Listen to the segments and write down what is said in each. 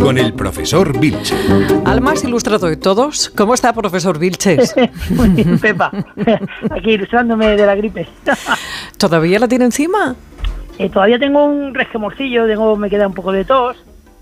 con el profesor Vilches. Al más ilustrado de todos, ¿cómo está, profesor Vilches? Muy bien, Pepa. Aquí ilustrándome de la gripe. ¿Todavía la tiene encima? Eh, todavía tengo un resquemorcillo, tengo, me queda un poco de tos.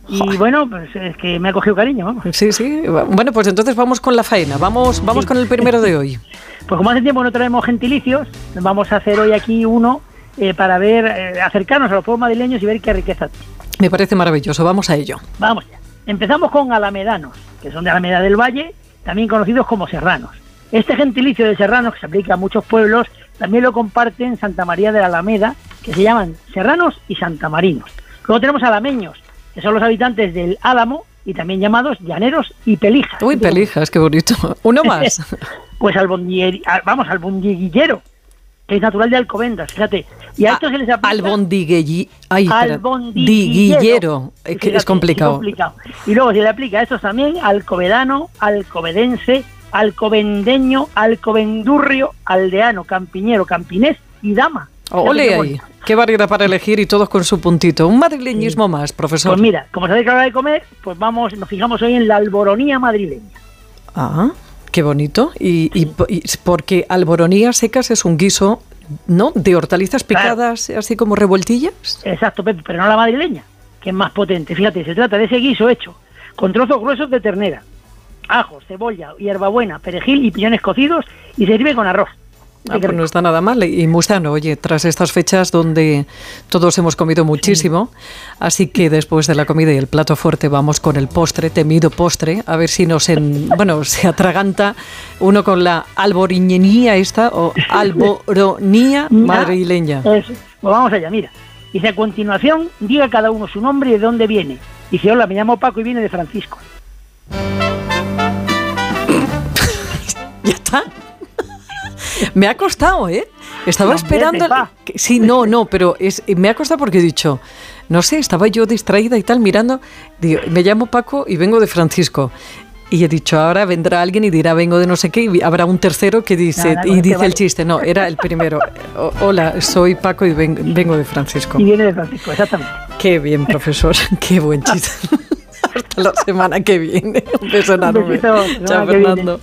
Y bueno, pues es que me ha cogido cariño, vamos. Sí, sí. Bueno, pues entonces vamos con la faena. Vamos, vamos Sí. con el primero de hoy. Pues como hace tiempo no traemos gentilicios, vamos a hacer hoy aquí uno eh, para ver, eh, acercarnos a los pueblos madrileños y ver qué riqueza tiene. Me parece maravilloso. Vamos a ello. Vamos ya. Empezamos con alamedanos, que son de Alameda del Valle, también conocidos como serranos. Este gentilicio de serranos, que se aplica a muchos pueblos, también lo comparten Santa María de la Alameda, que se llaman serranos y santamarinos. Luego tenemos alameños, que son los habitantes del Álamo y también llamados llaneros y pelijas. Uy, pelijas, qué bonito. Uno más. Pues al- vamos, albondiguillero, que es natural de Alcobendas, fíjate. Y a esto se les aplica... Albondiguelli. Ay. Albondiguillero. Diguillero. Eh, que es complicado. complicado. Y luego se le aplica a estos también alcovedano, alcovedense, alcobendeño, alcobendurrio, aldeano, campiñero, campinés y dama. Ole ahí. Qué variedad para elegir y todos con su puntito. Un madrileñismo más, profesor. Pues mira, como sabéis que hora de comer, pues vamos, nos fijamos hoy en la alboronía madrileña. Ah, qué bonito. Y, y- y porque alboronías secas es un guiso, ¿no? De hortalizas Claro. picadas, así como revueltillas. Exacto, Pepe, pero no la madrileña, que es más potente. Fíjate, se trata de ese guiso hecho con trozos gruesos de ternera, ajos, cebolla, hierbabuena, perejil y piñones cocidos y se sirve con arroz. Ah, pues no está nada mal. Y muy sano, oye, tras estas fechas donde todos hemos comido muchísimo, así que después de la comida y el plato fuerte vamos con el postre, temido postre, a ver si nos, en, bueno, se atraganta uno con la alboriñenía esta o alboronía madrileña. Eso. Pues vamos allá, mira. Dice a continuación, diga cada uno su nombre y de dónde viene. Dice, hola, me llamo Paco y viene de Francisco. Ya está. Me ha costado, ¿eh? Estaba No, esperando. que- Sí, no, no, pero es, me ha costado porque he dicho, no sé, estaba yo distraída y tal, mirando. Digo, me llamo Paco y vengo de Francisco. Y he dicho, ahora vendrá alguien y dirá, vengo de no sé qué, y habrá un tercero que dice, Nada, y dice vale. el chiste. No, era el primero. O- hola, soy Paco y ven- vengo de Francisco. Y viene de Francisco, exactamente. Qué bien, profesor. Qué buen chiste. Hasta la semana que viene. Un beso Un enorme. besito, Chao. Fernando.